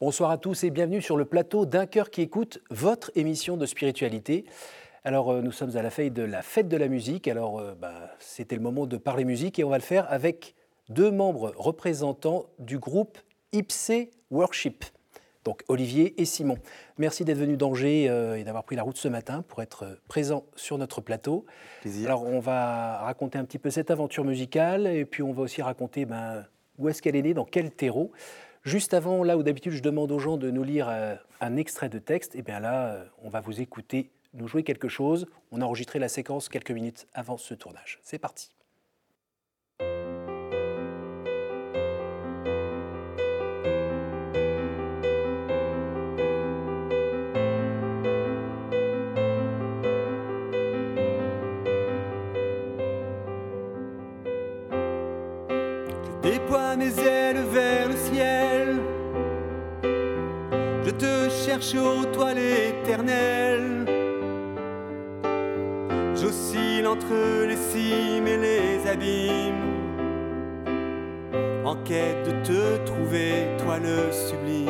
Bonsoir à tous et bienvenue sur le plateau d'un cœur qui écoute votre émission de spiritualité. Alors euh, nous sommes à la fête de la fête de la musique, alors euh, bah, c'était le moment de parler musique et on va le faire avec deux membres représentants du groupe Ipse Worship. Donc Olivier et Simon. Merci d'être venus d'Angers euh, et d'avoir pris la route ce matin pour être présents sur notre plateau. Alors on va raconter un petit peu cette aventure musicale et puis on va aussi raconter ben, où est-ce qu'elle est née, dans quel terreau. Juste avant, là où d'habitude je demande aux gens de nous lire un extrait de texte, et eh bien là on va vous écouter nous jouer quelque chose. On a enregistré la séquence quelques minutes avant ce tournage. C'est parti. Cherche ô toile éternelle J'oscille entre les cimes et les abîmes, en quête de te trouver, toi le sublime.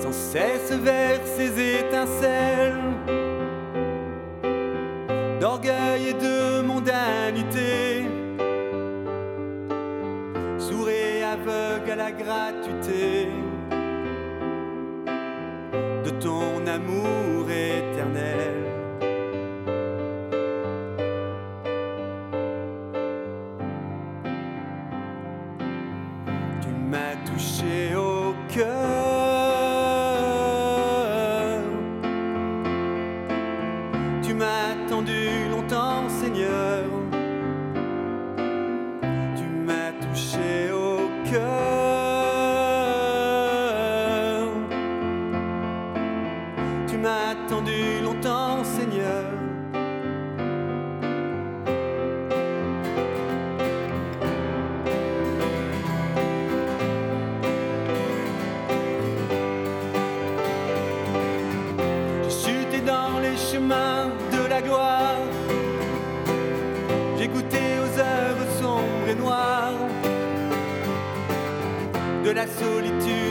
Sans cesse vers ces étincelles d'orgueil et de mondanité, sourd et aveugle à la gratuité ton amour éternel. C'est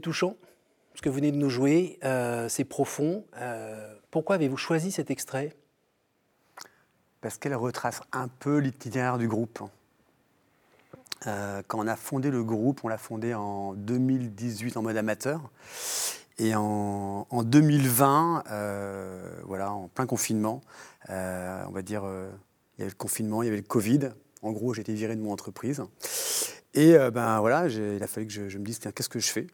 touchant, ce que vous venez de nous jouer, euh, c'est profond. Euh, pourquoi avez-vous choisi cet extrait? Parce qu'elle retrace un peu l'itinéraire du groupe. Euh, quand on a fondé le groupe, on l'a fondé en 2018 en mode amateur. Et en, 2020, voilà, en plein confinement, on va dire, il y avait le confinement, il y avait le Covid. En gros, j'ai été viré de mon entreprise. Et ben voilà, il a fallu que je, je me dise, qu'est-ce que je fais?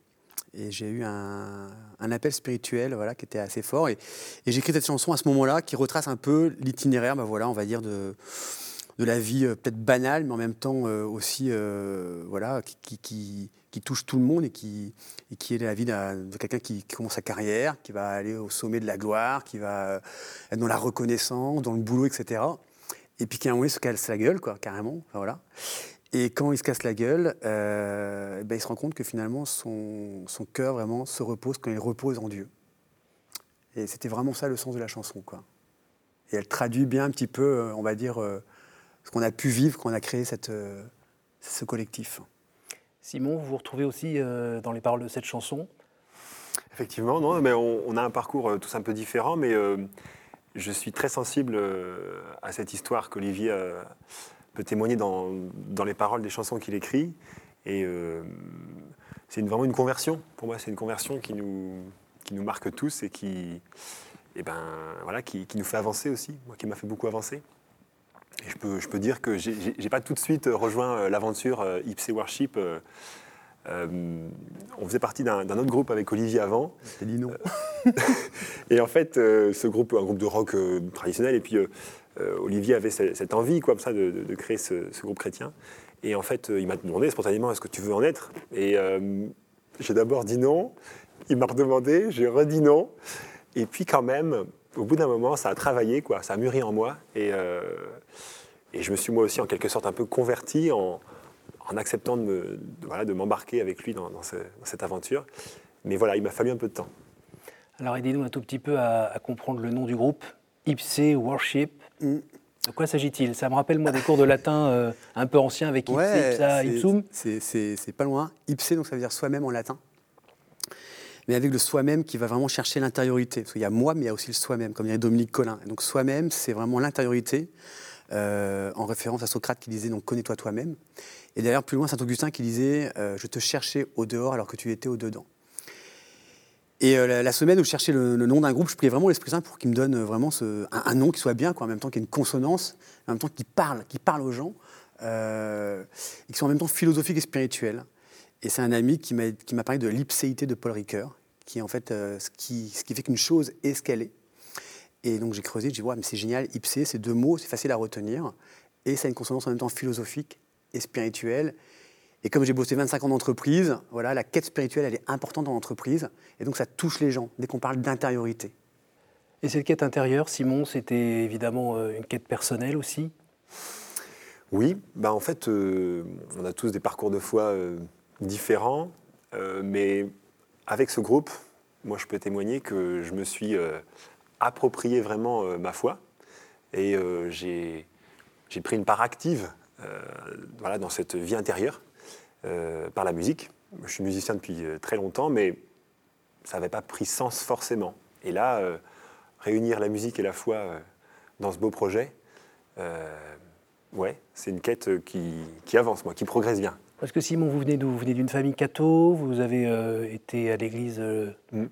Et j'ai eu un, appel spirituel voilà, qui était assez fort. Et, j'ai écrit cette chanson à ce moment-là qui retrace un peu l'itinéraire, bah voilà, on va dire, de, de la vie euh, peut-être banale, mais en même temps euh, aussi euh, voilà, qui, touche tout le monde et qui, et est la vie de quelqu'un qui, commence sa carrière, qui va aller au sommet de la gloire, qui va être dans la reconnaissance, dans le boulot, etc. Et puis qui à un moment se casse la gueule, quoi, carrément. voilà. Et quand il se casse la gueule, euh, ben il se rend compte que finalement son, son cœur vraiment se repose quand il repose en Dieu. Et c'était vraiment ça le sens de la chanson. Quoi. Et elle traduit bien un petit peu, euh, on va dire, euh, ce qu'on a pu vivre quand on a créé cette, ce collectif. Simon, vous vous retrouvez aussi euh, dans les paroles de cette chanson? Effectivement, non, mais on, a un parcours euh, tous un peu différent, mais euh, je suis très sensible à cette histoire qu'Olivier peut témoigner dans, dans, les paroles des chansons qu'il écrit. Et c'est vraiment une conversion. Pour moi, c'est une conversion qui nous, qui nous marque tous et qui, et ben, voilà, qui, qui nous fait avancer aussi, moi qui m'a fait beaucoup avancer. Et je peux, je peux dire que je n'ai pas tout de suite rejoint l'aventure Ipsy Worship euh, on faisait partie d'un autre groupe avec Olivier avant. Lino. Euh, et en fait, euh, ce groupe, un groupe de rock traditionnel, et puis Olivier avait cette envie, quoi, ça, de, créer ce, groupe chrétien. Et en fait, il m'a demandé spontanément est-ce que tu veux en être? Et j'ai d'abord dit non. Il m'a redemandé, j'ai redit non. Et puis quand même, au bout d'un moment, ça a travaillé, quoi, ça a mûri en moi. Et, je me suis moi aussi en quelque sorte un peu converti en, acceptant de, de m'embarquer avec lui dans, cette aventure. Mais voilà, il m'a fallu un peu de temps. Alors aidez-nous un tout petit peu à, comprendre le nom du groupe, Ipse Worship. Mm. De quoi s'agit-il? Ça me rappelle moi des cours de latin euh, un peu anciens avec Ipse, Ipsa, Ipsum. C'est pas loin. Ipse, donc ça veut dire soi-même en latin. Mais avec le soi-même qui va vraiment chercher l'intériorité. Parce qu'il y a moi, mais il y a aussi le soi-même, comme dirait Dominique Collin. donc soi-même, c'est vraiment l'intériorité, euh, en référence à Socrate qui disait donc connais-toi toi-même. Et d'ailleurs, plus loin, saint Augustin qui disait euh, Je te cherchais au dehors alors que tu étais au dedans. Et euh, la, semaine où je cherchais le, nom d'un groupe, je priais vraiment l'Esprit Saint pour qu'il me donne vraiment ce, un, nom qui soit bien, quoi, en même temps qu'il y ait une consonance, en même temps qui parle, qui parle aux gens, euh, et qui soit en même temps philosophique et spirituel. Et c'est un ami qui m'a parlé de l'ipséité de Paul Ricoeur, qui est en fait ce, qui, ce qui fait qu'une chose est ce qu'elle est. Et donc j'ai creusé, j'ai dit, ouais, mais c'est génial, ipsé, c'est deux mots, c'est facile à retenir, et ça a une consonance en même temps philosophique et spirituelle. Et comme j'ai bossé 25 ans d'entreprise, voilà, la quête spirituelle, elle est importante dans l'entreprise. Et donc ça touche les gens, dès qu'on parle d'intériorité. Et cette quête intérieure, Simon, c'était évidemment euh, une quête personnelle aussi? Oui, bah en fait, euh, on a tous des parcours de foi euh, différents, mais avec ce groupe, moi je peux témoigner que je me suis approprié vraiment ma foi. Et j'ai pris une part active euh, voilà, dans cette vie intérieure euh, par la musique. Je suis musicien depuis euh, très longtemps, mais ça n'avait pas pris sens forcément. Et là, réunir la musique et la foi dans ce beau projet, ouais, c'est une quête qui, qui, avance, moi, qui progresse bien. Parce que Simon, vous venez d'où? Vous venez d'une famille catho, vous avez été à l'église mm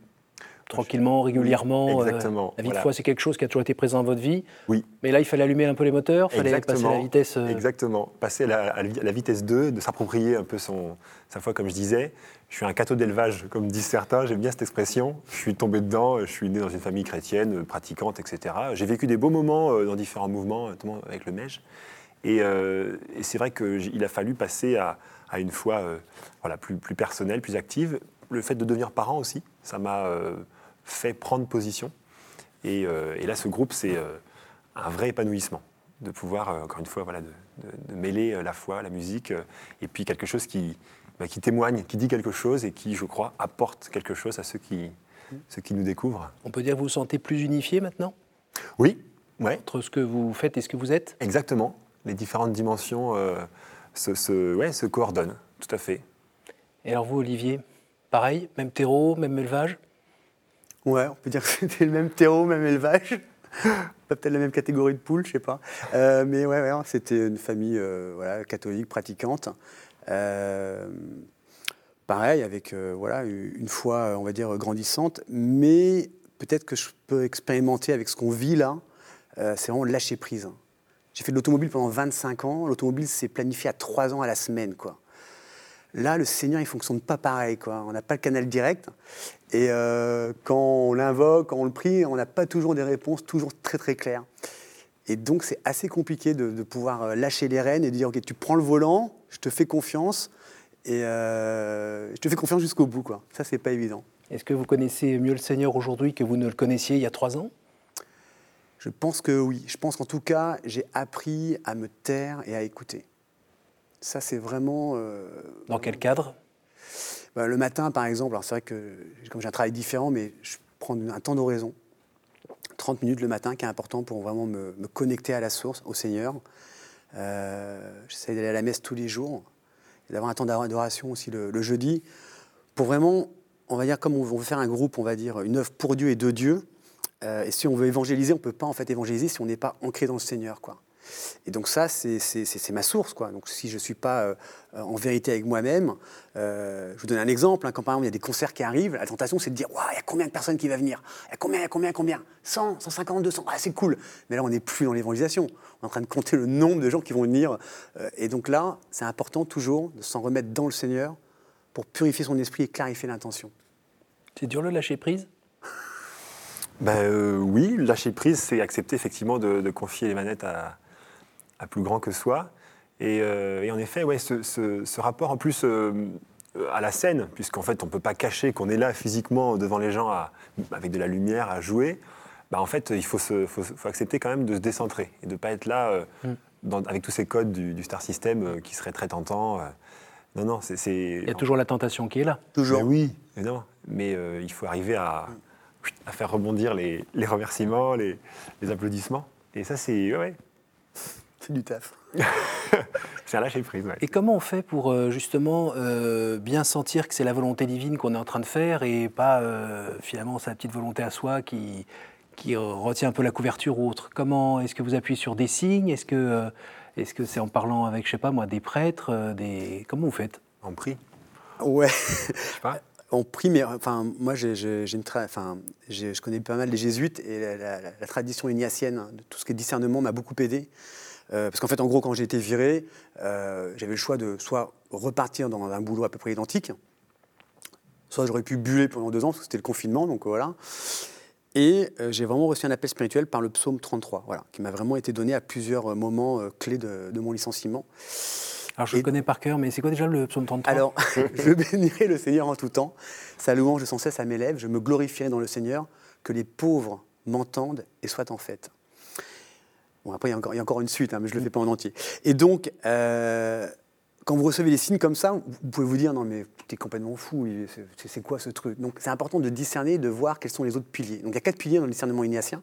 tranquillement, régulièrement. Euh, Exactement. la vie de foi, c'est quelque chose qui a toujours été présent dans votre vie. Oui. Mais là, il fallait allumer un peu les moteurs, il fallait passer la vitesse. Euh, Exactement. Passer à la, vitesse 2, de s'approprier un peu son, sa foi, comme je disais. Je suis un cateau d'élevage, comme disent certains, j'aime bien cette expression. Je suis tombé dedans, je suis né dans une famille chrétienne, pratiquante, etc. J'ai vécu des beaux moments euh, dans différents mouvements, notamment avec le Mège. Et, c'est vrai qu'il a fallu passer à, une foi voilà, plus, plus personnelle, plus active. Le fait de devenir parent aussi, ça m'a fait prendre position. Et, euh, là, ce groupe, c'est euh, un vrai épanouissement de pouvoir, euh, encore une fois, voilà, de, mêler la foi, la musique, et puis quelque chose qui, bah, qui témoigne, qui dit quelque chose et qui, je crois, apporte quelque chose à ceux qui, ceux qui nous découvrent. On peut dire que vous vous sentez plus unifié maintenant? Oui, ouais. Entre ce que vous faites et ce que vous êtes? Exactement. Les différentes dimensions se, se, ouais, se coordonnent, tout à fait. Et alors vous, Olivier, pareil, même terreau, même élevage Ouais, on peut dire que c'était le même terreau, même élevage. Peut-être la même catégorie de poules, je sais pas. Euh, mais ouais, ouais c'était une famille euh, voilà, catholique, pratiquante. Euh, pareil, avec voilà, une foi, on va dire, grandissante. Mais peut-être que je peux expérimenter avec ce qu'on vit là, c'est vraiment lâcher prise. J'ai fait de l'automobile pendant 25 ans. L'automobile, c'est planifié à 3 ans à la semaine. quoi. Là, le Seigneur, il fonctionne pas pareil. Quoi. On n'a pas le canal direct. Et euh, quand on l'invoque, quand on le prie, on n'a pas toujours des réponses toujours très très claires. Et donc, c'est assez compliqué de, pouvoir euh, lâcher les rênes et de dire Ok, tu prends le volant, je te fais confiance, et euh, je te fais confiance jusqu'au bout. Quoi. Ça, c'est pas évident. Est-ce que vous connaissez mieux le Seigneur aujourd'hui que vous ne le connaissiez il y a trois ans? Je pense que oui. Je pense qu'en tout cas, j'ai appris à me taire et à écouter. Ça, c'est vraiment. Euh, Dans quel cadre? Bah, Le matin, par exemple, c'est vrai que comme j'ai un travail différent, mais je prends un temps d'oraison, 30 minutes le matin, qui est important pour vraiment me, connecter à la source, au Seigneur. Euh, j'essaie d'aller à la messe tous les jours. d'avoir un temps d'adoration aussi le, le jeudi, pour vraiment, on va dire, comme on veut faire un groupe, on va dire, une œuvre pour Dieu et de Dieu. euh, et si on veut évangéliser, on ne peut pas en fait évangéliser si on n'est pas ancré dans le Seigneur, quoi. Et donc ça, c'est- ma source, quoi. Donc si je ne suis pas euh, en vérité avec moi-même, euh, je vous donne un exemple. hein, quand par exemple il y a des concerts qui arrivent, la tentation c'est de dire, Waouh, il y a combien de personnes qui vont venir? Il y a combien, il y a combien, combien? 100, 150, 200, ah, c'est cool. Mais là, on n'est plus dans l'évangélisation. On est en train de compter le nombre de gens qui vont venir. Euh, et donc là, c'est important toujours de s'en remettre dans le Seigneur pour purifier son esprit et clarifier l'intention. C'est dur le lâcher prise? Ben, euh, oui, lâcher prise, c'est accepter effectivement de, de confier les manettes à, à plus grand que soi. Et, euh, et en effet, ouais, ce, ce- ce rapport en plus euh, à la scène, puisqu'en fait on ne peut pas cacher qu'on est là physiquement devant les gens à- avec de la lumière à jouer, bah, en fait il faut, se- faut- faut accepter quand même de se décentrer et de ne pas être là euh, Mm. dans- avec tous ces codes du, du star system euh, qui seraient très tentants. euh. non, non, c'est... c'est- Il y a toujours la tentation qui est là. Toujours. mais oui, évidemment. Mais euh, il faut arriver à, à faire rebondir les, les remerciements, les, les applaudissements. Et ça, c'est ouais, ouais, C'est du taf. c'est un lâcher prise. ouais. Et comment on fait pour euh, justement euh, bien sentir que c'est la volonté divine qu'on est en train de faire et pas euh, finalement sa petite volonté à soi qui, qui retient un peu la couverture ou autre? Comment est-ce que vous appuyez sur des signes? Est-ce que euh, est-ce que c'est en parlant avec je sais pas moi des prêtres des comment vous faites? En prix, Ouais. je sais pas. On prie, mais enfin, moi, j'ai, j'ai- j'ai une tra- enfin, j'ai- je connais pas mal les jésuites et la, la- la- la tradition ignatienne, hein, de tout ce qui est discernement, m'a beaucoup aidé. Euh, parce qu'en fait, en gros, quand j'ai été viré, euh, j'avais le choix de soit repartir dans un boulot à peu près identique, soit j'aurais pu buller pendant deux ans, parce que c'était le confinement, donc voilà. Et euh, j'ai vraiment reçu un appel spirituel par le psaume 33, voilà, qui m'a vraiment été donné à plusieurs moments clés de, de mon licenciement. Alors je Et- le connais par cœur, mais c'est quoi déjà le psaume 33 Alors, je bénirai le Seigneur en tout temps. Sa louange sans cesse à mes lèvres. Je me glorifierai dans le Seigneur. Que les pauvres m'entendent et soient en fête. Bon, après, il y a encore, il y a encore une suite, hein, mais je ne le fais pas en entier. Et donc, euh, quand vous recevez des signes comme ça, vous pouvez vous dire non, mais tu es complètement fou, c'est- quoi ce truc? Donc, c'est important de discerner, de voir quels sont les autres piliers. Donc, il y a quatre piliers dans le discernement ignatien.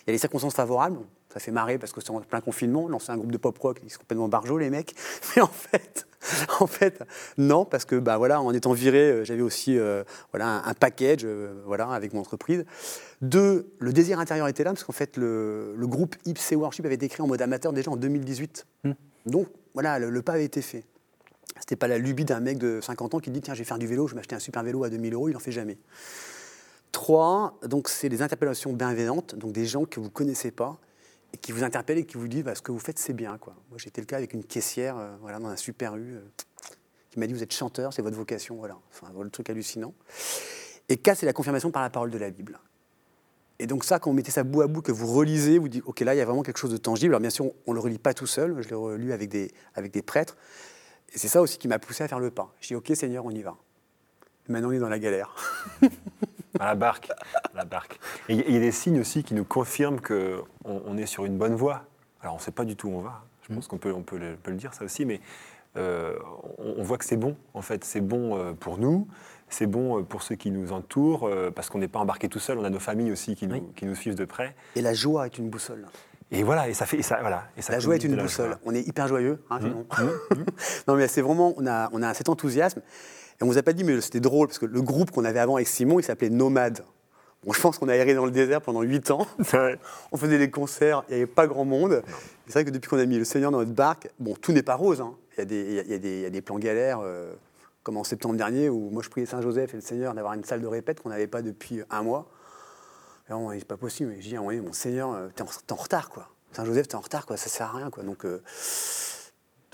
Il y a les circonstances favorables. Ça fait marrer parce que c'est en plein confinement. Lancer un groupe de pop rock, ils sont complètement barjots, les mecs. Mais en fait, en fait non, parce que bah, voilà, en étant viré, euh, j'avais aussi euh, voilà, un, un package euh, voilà, avec mon entreprise. Deux, le désir intérieur était là, parce qu'en fait, le, le groupe IPC Worship avait été créé en mode amateur déjà en 2018. Hmm. Donc, voilà, le, le pas avait été fait. C'était pas la lubie d'un mec de 50 ans qui dit tiens, je vais faire du vélo, je vais m'acheter un super vélo à 2000 euros, il n'en fait jamais. Trois, donc c'est les interpellations bienveillantes, donc des gens que vous ne connaissez pas et qui vous interpellent et qui vous disent bah, ce que vous faites c'est bien. Quoi. Moi j'ai été le cas avec une caissière euh, voilà, dans un super U euh, qui m'a dit vous êtes chanteur, c'est votre vocation, voilà. Enfin, voilà le truc hallucinant. Et quatre, c'est la confirmation par la parole de la Bible. Et donc ça, quand vous mettez ça bout à bout, que vous relisez, vous dites ok là il y a vraiment quelque chose de tangible. Alors bien sûr on ne le relit pas tout seul, je l'ai relu avec des, avec des prêtres. Et c'est ça aussi qui m'a poussé à faire le pas. Je dis ok Seigneur on y va. Maintenant on est dans la galère. À la barque. à la barque. Et il y- a des signes aussi qui nous confirment qu'on on est sur une bonne voie. Alors, on ne sait pas du tout où on va. Je pense qu'on peut, on peut, le, peut le dire, ça aussi, mais euh, on, on voit que c'est bon, en fait. C'est bon euh, pour nous, c'est bon euh, pour ceux qui nous entourent, parce qu'on n'est pas embarqué tout seul. On a nos familles aussi qui nous, Oui. qui nous suivent de près. Et la joie est une boussole. Et voilà, et ça fait. Et ça, voilà, et ça La joie est une boussole. On est hyper joyeux. hein, Mmh, sinon. non, mais c'est vraiment, on a, on a cet enthousiasme. Et on vous a pas dit, mais c'était drôle, parce que le groupe qu'on avait avant avec Simon, il s'appelait Nomade. Bon, je pense qu'on a erré dans le désert pendant 8 ans. On faisait des concerts, il n'y avait pas grand monde. C'est vrai que depuis qu'on a mis le Seigneur dans notre barque, bon, tout n'est pas rose. hein. Il, y a des, il, y a, il y a des, il y a des plans galères, euh, comme en septembre dernier, où moi je priais Saint-Joseph et le Seigneur d'avoir une salle de répète qu'on n'avait pas depuis un mois. Et on, c'est pas possible. Et je dis mon Seigneur, euh, t'es en, en retard, quoi. Saint-Joseph, t'es en retard, quoi. Ça sert à rien, quoi. Donc, euh,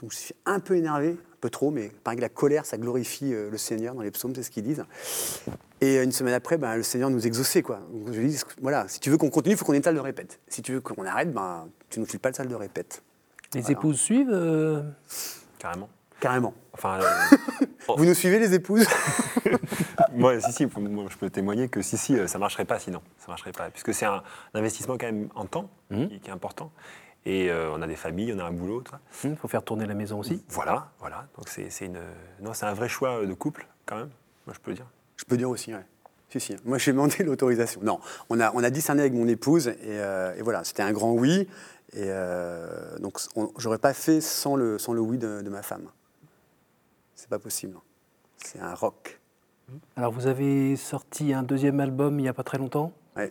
donc je suis un peu énervé, un peu trop, mais pareil que la colère, ça glorifie euh, le Seigneur dans les psaumes, c'est ce qu'ils disent. Et euh, une semaine après, ben, le Seigneur nous exauçait. Quoi. Donc, je lui dis, voilà, si tu veux qu'on continue, il faut qu'on ait une salle de répète. Si tu veux qu'on arrête, ben, tu ne nous files pas de salle de répète. Les Voilà. épouses suivent euh, Carrément. Carrément. Enfin, euh, Vous nous suivez, les épouses? Moi, si, si, moi, je peux témoigner que si, si, ça marcherait pas sinon. Ça marcherait pas. Puisque c'est un, un investissement quand même en temps qui, qui est important. Et euh, on a des familles, on a un boulot. Il faut faire tourner la maison aussi. Voilà, voilà. Donc c'est c'est une, non, c'est un vrai choix de couple quand même. Moi, je peux le dire. Je peux dire aussi, ouais. Si, si. Moi, j'ai demandé l'autorisation. Non, on a, on a discerné avec mon épouse, et, euh, et voilà, c'était un grand oui. Et euh, donc, on- j'aurais pas fait sans le, sans le oui de, de ma femme. c'est pas possible. C'est un rock. Alors vous avez sorti un deuxième album il n'y a pas très longtemps. Ouais.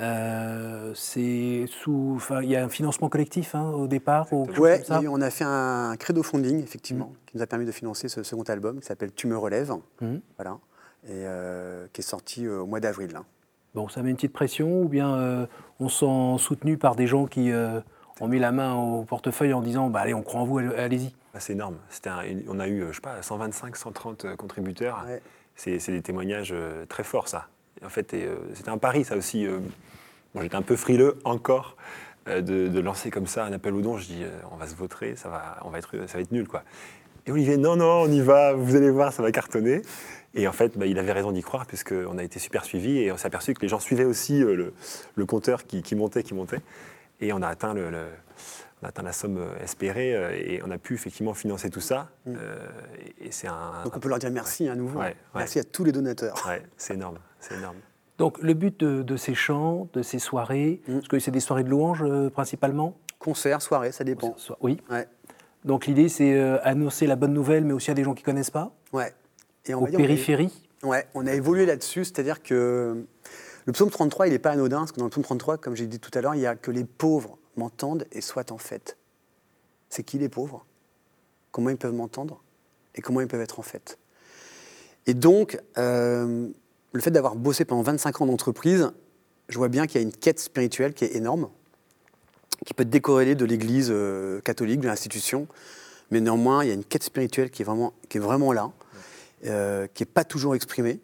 Euh, c'est sous, enfin, il y a un financement collectif hein, au départ. Ou Ouais, comme ça on a fait un credo funding, effectivement, qui nous a permis de financer ce second album qui s'appelle Tu me relèves. Mhm. Voilà. Et euh, qui est sorti euh, au mois d'avril. Bon, ça met une petite pression ou bien euh, on se sent soutenu par des gens qui euh, ont mis la main au portefeuille en disant bah, allez, on croit en vous, allez- allez-y. Ah, c'est énorme. Un- on a eu, je sais pas, 125, 130 euh, contributeurs. Ouais. C'est des témoignages très forts, ça. En fait, euh, c'était un pari, ça aussi. euh, bon, J'étais un peu frileux encore euh, de, de lancer comme ça un appel au don. Je dis, on va se vautrer, ça va, on va être, ça va être nul, quoi. Et Olivier, non, non, on y va, vous allez voir, ça va cartonner. Et en fait, bah, il avait raison d'y croire, puisqu'on a été super suivis et on s'est aperçu que les gens suivaient aussi euh, le, le compteur qui, qui montait, qui montait. Et on a atteint, le, le- on a atteint la somme espérée euh, et on a pu effectivement financer tout ça. Euh, et et c'est un. Donc on peut leur dire merci à nouveau. Ouais, ouais. Merci à tous les donateurs. C'est énorme, c'est énorme. Donc le but de, de ces chants, de ces soirées, Mhm. parce que c'est des soirées de louanges euh, principalement Concert, soirée, ça dépend. So- Oui. Ouais. Donc l'idée c'est euh, annoncer la bonne nouvelle, mais aussi à des gens qui connaissent pas, Ouais. Et on aux dire, on a- périphéries. Ouais, on a évolué là-dessus, c'est-à-dire que le psaume 33, il n'est pas anodin, parce que dans le psaume 33, comme j'ai dit tout à l'heure, il y a que les pauvres m'entendent et soient en fait. C'est qui les pauvres? Comment ils peuvent m'entendre Et comment ils peuvent être en fait Et donc, euh, le fait d'avoir bossé pendant 25 ans d'entreprise, je vois bien qu'il y a une quête spirituelle qui est énorme, qui peut être décorrélée de l'Église euh, catholique, de l'institution, mais néanmoins, il y a une quête spirituelle qui est vraiment, qui est vraiment là, euh, qui n'est pas toujours exprimée.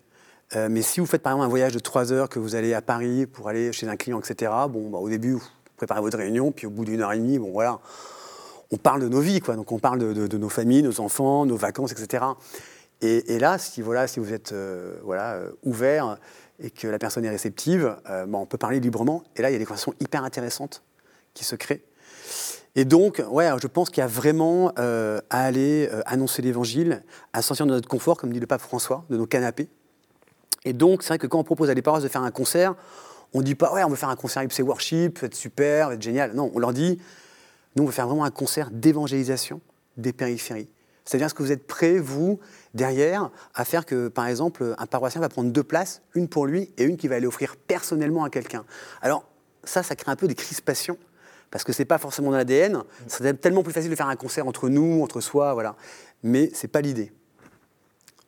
Euh, mais si vous faites par exemple un voyage de 3 heures, que vous allez à Paris pour aller chez un client, etc., bon, bah, au début, vous préparez votre réunion, puis au bout d'une heure et demie, bon voilà, on parle de nos vies, quoi. Donc on parle de, de- de nos familles, nos enfants, nos vacances, etc. Et, là, si, vous êtes euh, euh, ouvert et que la personne est réceptive, euh, bah, on peut parler librement. Et là, il y a des conversations hyper intéressantes qui se créent. Et donc, ouais, je pense qu'il y a vraiment euh, à aller annoncer l'évangile, à sortir de notre confort, comme dit le pape François, de nos canapés. Et donc, c'est vrai que quand on propose à des paroisses de faire un concert, on ne dit pas, ouais, on veut faire un concert IPC Worship, ça va être super, ça va être génial. Non, on leur dit, nous, on veut faire vraiment un concert d'évangélisation des périphéries. C'est-à-dire, est-ce que vous êtes prêts, vous, derrière, à faire que, par exemple, un paroissien va prendre deux places, une pour lui et une qu'il va aller offrir personnellement à quelqu'un? Alors, ça, ça crée un peu des crispations, parce que c'est pas forcément dans l'ADN. C'est tellement plus facile de faire un concert entre nous, entre soi, voilà. Mais c'est pas l'idée.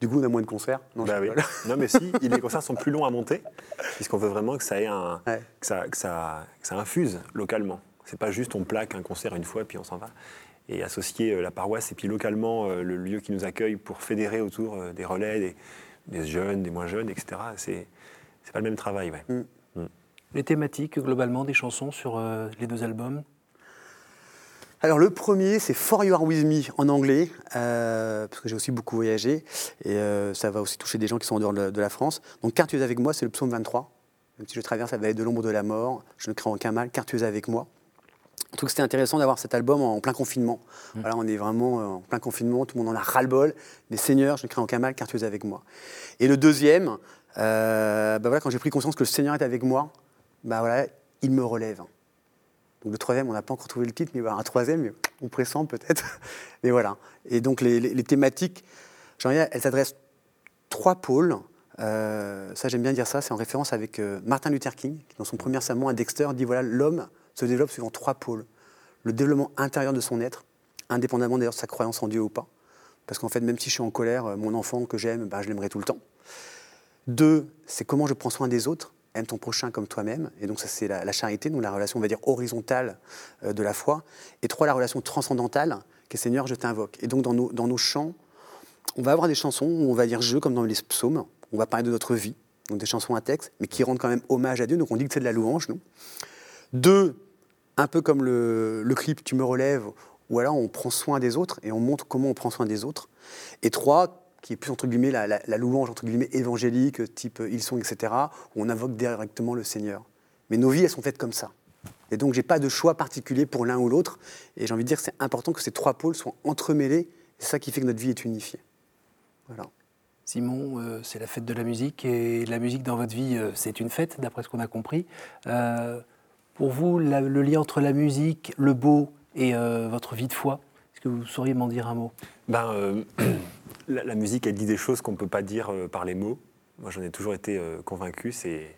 Du coup, on a moins de concerts. Non, Bah oui. Non, mais si, les concerts sont plus longs à monter, puisqu'on veut vraiment que ça, ait un, Ouais. que ça, que ça, que ça infuse localement. C'est pas juste on plaque un concert une fois puis on s'en va. Et associer euh, la paroisse et puis localement euh, le lieu qui nous accueille pour fédérer autour euh, des relais, des, des jeunes, des moins jeunes, etc. C'est c'est pas le même travail. Ouais. Les thématiques globalement des chansons sur euh, les deux albums? Alors le premier, c'est For You Are With Me en anglais, euh, parce que j'ai aussi beaucoup voyagé, et euh, ça va aussi toucher des gens qui sont en dehors de, de la France. Donc Car tu es avec moi, c'est le psaume 23. Même si je traverse la vallée de l'ombre de la mort, je ne crains aucun mal, car tu es avec moi. Je trouve que c'était intéressant d'avoir cet album en plein confinement. Voilà, on est vraiment euh, en plein confinement, tout le monde en a ras-le-bol. Mais Seigneur, je ne crains aucun mal, car tu es avec moi. Et le deuxième, euh, bah voilà, quand j'ai pris conscience que le Seigneur est avec moi, bah voilà, il me relève. Donc le troisième, on n'a pas encore trouvé le titre, mais voilà, un troisième, on pressent peut-être. Mais voilà. Et donc les, les- les thématiques, elles s'adressent trois pôles. Euh, ça, j'aime bien dire ça, c'est en référence avec euh, Martin Luther King, qui dans son premier sermon à Dexter dit voilà, l'homme se développe suivant trois pôles. Le développement intérieur de son être, indépendamment d'ailleurs de sa croyance en Dieu ou pas. Parce qu'en fait, même si je suis en colère, euh, mon enfant que j'aime, ben, je l'aimerai tout le temps. Deux, c'est comment je prends soin des autres. Aime ton prochain comme toi-même. Et donc ça, c'est la, charité, donc la relation, on va dire, horizontale euh, de la foi. Et trois, la relation transcendantale, qui est Seigneur, je t'invoque. Et donc dans nos, dans nos chants, on va avoir des chansons où on va dire je, comme dans les psaumes. On va parler de notre vie, donc des chansons à texte, mais qui rendent quand même hommage à Dieu. Donc on dit que c'est de la louange, nous. Deux, un peu comme le, le clip Tu me relèves, où alors on prend soin des autres et on montre comment on prend soin des autres. Et trois, qui est plus entre guillemets la, louange entre guillemets évangélique, type euh, ils sont, etc., où on invoque directement le Seigneur. Mais nos vies, elles sont faites comme ça. Et donc, j'ai pas de choix particulier pour l'un ou l'autre. Et j'ai envie de dire que c'est important que ces trois pôles soient entremêlés. C'est ça qui fait que notre vie est unifiée. Voilà. Simon, euh, c'est la fête de la musique et la musique dans votre vie, euh, c'est une fête, d'après ce qu'on a compris. Pour vous, le lien entre la musique, le beau et euh, votre vie de foi, est-ce que vous sauriez m'en dire un mot? Ben, euh, la, musique, elle dit des choses qu'on ne peut pas dire euh, par les mots. Moi, j'en ai toujours été convaincu. C'est,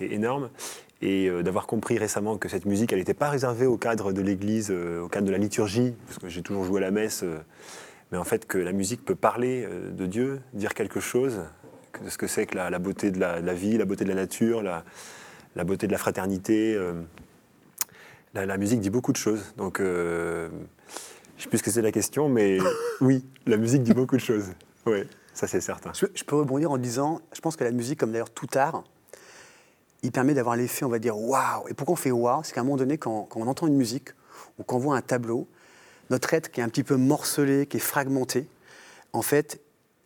énorme. Et d'avoir compris récemment que cette musique, elle n'était pas réservée au cadre de l'Église, au cadre de la liturgie, parce que j'ai toujours joué à la messe, mais en fait que la musique peut parler de Dieu, dire quelque chose, de ce que c'est que la, la beauté de la, de la vie, la beauté de la nature, la, la beauté de la fraternité. euh, la, la musique dit beaucoup de choses. Donc, euh, je ne sais plus ce que c'est la question, mais oui, la musique dit beaucoup de choses. Oui, ça c'est certain. Je, je peux rebondir en disant, je pense que la musique, comme d'ailleurs tout art, il permet d'avoir l'effet, on va dire, waouh. Et pourquoi on fait waouh? C'est qu'à un moment donné, quand, quand on entend une musique ou qu'on voit un tableau, notre être qui est un petit peu morcelé, qui est fragmenté, en fait,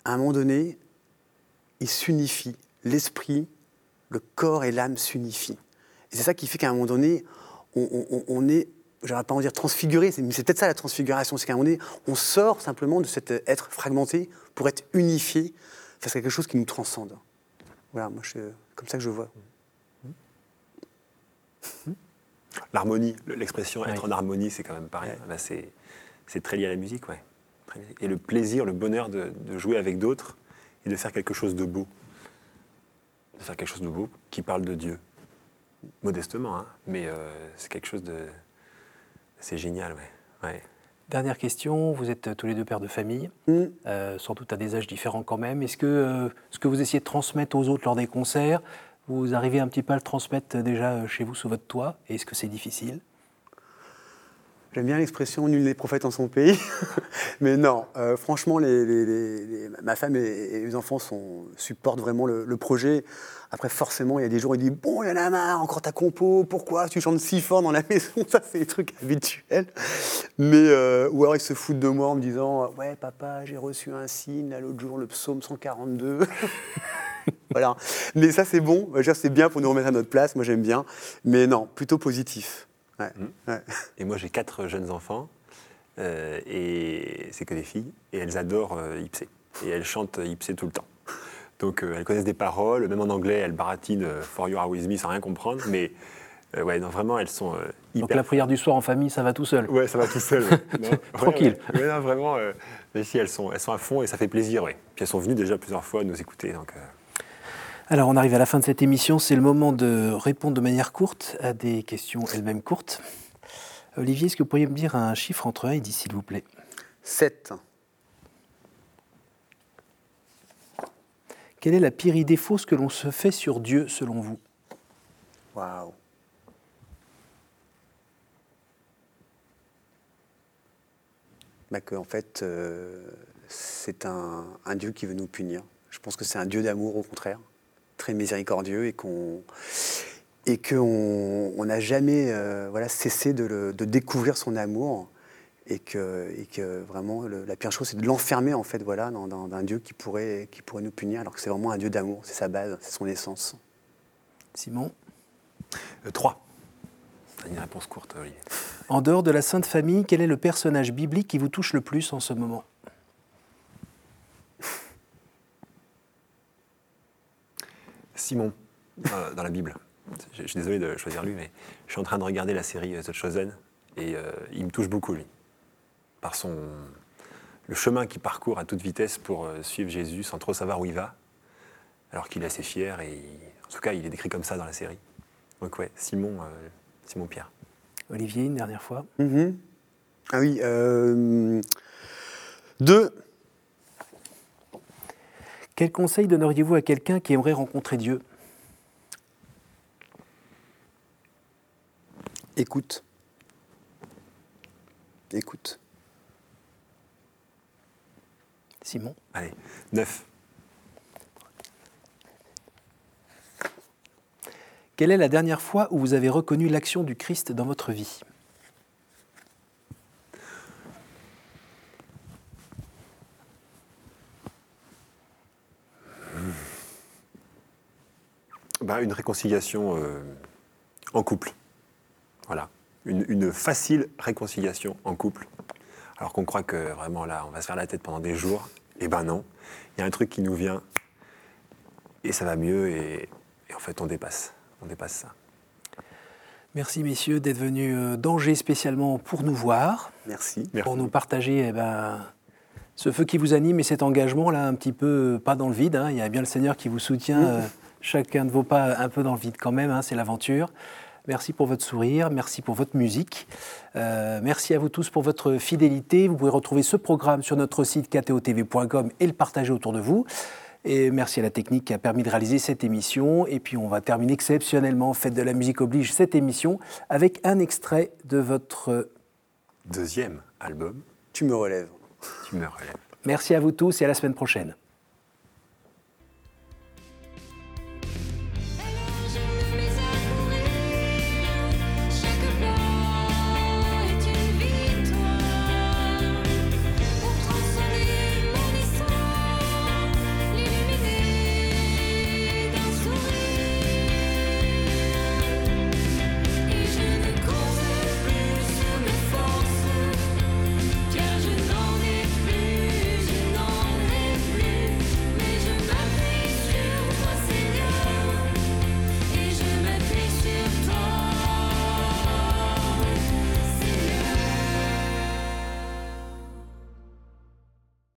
à un moment donné, il s'unifie. L'esprit, le corps et l'âme s'unifient. Et c'est ça qui fait qu'à un moment donné, on, on- on est, je vais pas en dire transfiguré, c'est- mais c'est peut-être ça la transfiguration, c'est qu'à un moment donné, on sort simplement de cet être fragmenté pour être unifié face à quelque chose qui nous transcende. Voilà, moi, c'est comme ça que je vois. L'harmonie, le- l'expression être en harmonie, c'est quand même pareil. Ouais. Là, c'est, c'est très lié à la musique, ouais. Et le plaisir, le bonheur de, de jouer avec d'autres et de faire quelque chose de beau. De faire quelque chose de beau qui parle de Dieu. Modestement, hein, mais euh, c'est quelque chose de. C'est génial, ouais. ouais. Dernière question, vous êtes tous les deux pères de famille, Mm. euh, sans doute à des âges différents quand même. Est-ce que euh, ce que vous essayez de transmettre aux autres lors des concerts, vous arrivez un petit peu à le transmettre déjà chez vous sous votre toit? Et Est-ce que c'est difficile? J'aime bien l'expression nul n'est prophète en son pays. Mais non, euh, franchement, ma femme et, les enfants supportent vraiment le, projet. Après, forcément, il y a des jours où il dit Bon, il y en a marre, encore ta compo, pourquoi tu chantes si fort dans la maison? Ça, c'est des trucs habituels. Mais, euh, ou alors, ils se foutent de moi en me disant Ouais, papa, j'ai reçu un signe l'autre jour, le psaume 142. voilà. Mais ça, c'est bon. C'est bien pour nous remettre à notre place. Moi, j'aime bien. Mais non, plutôt positif. Ouais. Ouais. Et moi, j'ai quatre jeunes enfants, euh, et c'est que des filles, et elles adorent euh, Ipsé. Et elles chantent Ipsé tout le temps. Donc, euh, elles connaissent des paroles, même en anglais, elles baratinent euh, For You Are With Me sans rien comprendre, mais euh, ouais, non, vraiment, elles sont euh, hyper. Donc la prière du soir en famille, ça va tout seul. Ouais, ça va tout seul. ouais. Non, ouais, Tranquille. Ouais, Ouais, non, vraiment, euh, mais si, elles sont, elles sont à fond et ça fait plaisir, ouais. Puis elles sont venues déjà plusieurs fois nous écouter, donc. Alors on arrive à la fin de cette émission, c'est le moment de répondre de manière courte à des questions elles-mêmes courtes. Olivier, est-ce que vous pourriez me dire un chiffre entre 1 et 10, s'il vous plaît? 7. Quelle est la pire idée fausse que l'on se fait sur Dieu, selon vous? Waouh. Bah que, en fait, euh, c'est un, un Dieu qui veut nous punir. Je pense que c'est un Dieu d'amour, au contraire, très miséricordieux et qu'on et qu'on on n'a jamais euh, voilà, cessé de, le- de découvrir son amour et que, et que vraiment le- la pire chose c'est de l'enfermer en fait voilà dans, dans- dans un Dieu qui pourrait qui pourrait nous punir alors que c'est vraiment un Dieu d'amour, c'est sa base, c'est son essence. Simon euh, trois. Une réponse courte, Olivier. En dehors de la Sainte Famille, quel est le personnage biblique qui vous touche le plus en ce moment? Simon, dans, dans la Bible. Je, je suis désolé de choisir lui, mais je suis en train de regarder la série euh, The Chosen et euh, il me touche beaucoup, lui. Par son. le chemin qu'il parcourt à toute vitesse pour euh, suivre Jésus sans trop savoir où il va, alors qu'il est assez fier et. il- en tout cas, il est décrit comme ça dans la série. Donc, ouais, Simon, euh, Simon Pierre. Olivier, une dernière fois. Mhm. Ah oui. euh, deux. Quel conseil donneriez-vous à quelqu'un qui aimerait rencontrer Dieu? Écoute. Écoute. Simon? Allez, neuf. Quelle est la dernière fois où vous avez reconnu l'action du Christ dans votre vie? Bah, une réconciliation euh, en couple. Voilà. Une, une facile réconciliation en couple. Alors qu'on croit que vraiment là, on va se faire la tête pendant des jours. Eh ben non. Il y a un truc qui nous vient et ça va mieux et, et en fait on dépasse. On dépasse ça. Merci messieurs d'être venus euh, d'Angers spécialement pour nous voir, Merci. pour nous partager eh ben, ce feu qui vous anime et cet engagement là un petit peu euh, pas dans le vide. hein. Il y a bien le Seigneur qui vous soutient, euh, chacun de vos pas un peu dans le vide quand même, hein, c'est l'aventure. Merci pour votre sourire, merci pour votre musique. Euh, merci à vous tous pour votre fidélité. Vous pouvez retrouver ce programme sur notre site ktotv.com et le partager autour de vous. Et merci à la technique qui a permis de réaliser cette émission. Et puis on va terminer exceptionnellement, Fête de la musique oblige, cette émission avec un extrait de votre... Deuxième album, Tu me relèves. tu me relèves. Merci à vous tous et à la semaine prochaine.